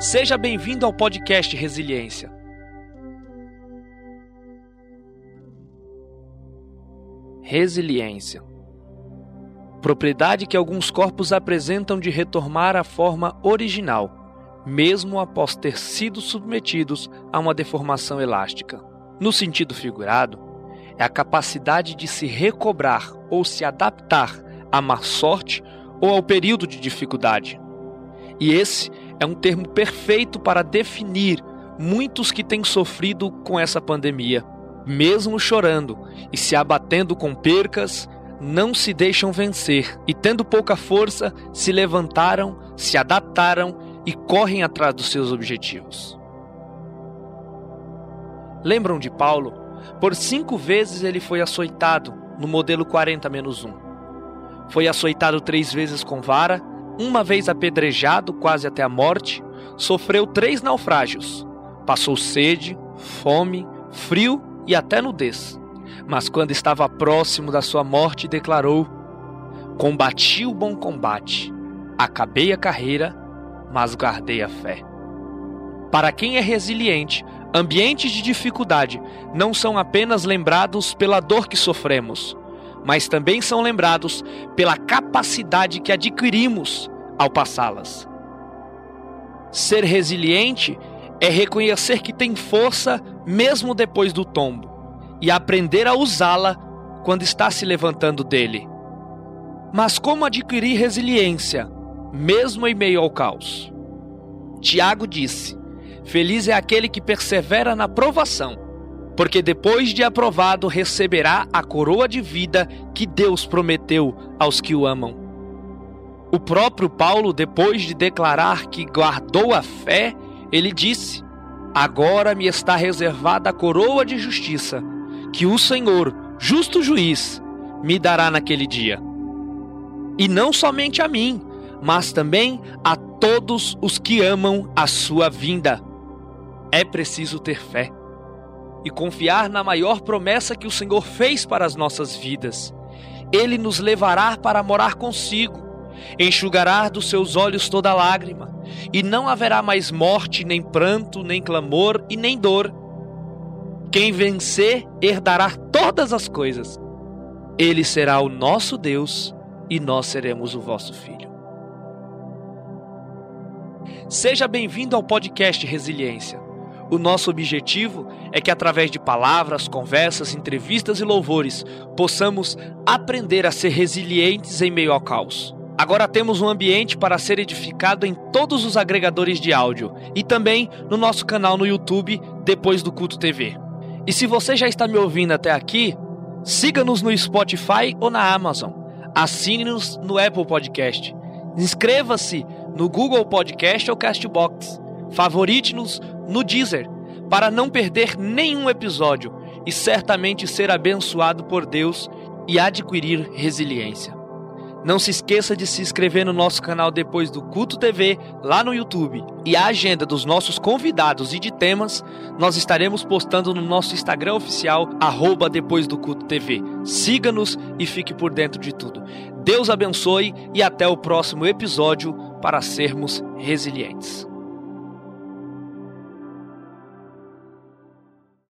Seja bem-vindo ao podcast Resiliência. Resiliência. Propriedade que alguns corpos apresentam de retomar a forma original, mesmo após ter sido submetidos a uma deformação elástica. No sentido figurado, é a capacidade de se recobrar ou se adaptar à má sorte ou ao período de dificuldade. E esse é um termo perfeito para definir muitos que têm sofrido com essa pandemia. Mesmo chorando e se abatendo com percas, não se deixam vencer e, tendo pouca força, se levantaram, se adaptaram e correm atrás dos seus objetivos. Lembram de Paulo? Por cinco vezes ele foi açoitado no modelo 40-1. Foi açoitado três vezes com vara, uma vez apedrejado quase até a morte, sofreu três naufrágios. Passou sede, fome, frio e até nudez. Mas quando estava próximo da sua morte, declarou: Combati o bom combate, acabei a carreira, mas guardei a fé. Para quem é resiliente, ambientes de dificuldade não são apenas lembrados pela dor que sofremos, mas também são lembrados pela capacidade que adquirimos ao passá-las. Ser resiliente é reconhecer que tem força mesmo depois do tombo e aprender a usá-la quando está se levantando dele. Mas como adquirir resiliência, mesmo em meio ao caos? Tiago disse: Feliz é aquele que persevera na provação, porque depois de aprovado receberá a coroa de vida que Deus prometeu aos que o amam. O próprio Paulo, depois de declarar que guardou a fé, ele disse: Agora me está reservada a coroa de justiça, que o Senhor, justo juiz, me dará naquele dia. E não somente a mim, mas também a todos os que amam a sua vinda. É preciso ter fé e confiar na maior promessa que o Senhor fez para as nossas vidas. Ele nos levará para morar consigo, enxugará dos seus olhos toda lágrima, e não haverá mais morte, nem pranto, nem clamor e nem dor quem vencer herdará todas as coisas. Ele será o nosso Deus e nós seremos o vosso filho. Seja bem-vindo ao podcast Resiliência. O nosso objetivo é que, através de palavras, conversas, entrevistas e louvores, possamos aprender a ser resilientes em meio ao caos. Agora temos um ambiente para ser edificado em todos os agregadores de áudio e também no nosso canal no YouTube, depois do Culto TV. E se você já está me ouvindo até aqui, siga-nos no Spotify ou na Amazon. Assine-nos no Apple Podcast. Inscreva-se no Google Podcast ou Castbox. Favorite-nos no Deezer para não perder nenhum episódio e certamente ser abençoado por Deus e adquirir resiliência. Não se esqueça de se inscrever no nosso canal depois do Culto TV lá no YouTube. E a agenda dos nossos convidados e de temas nós estaremos postando no nosso Instagram oficial, arroba depois do Culto TV. Siga-nos e fique por dentro de tudo. Deus abençoe e até o próximo episódio para sermos resilientes.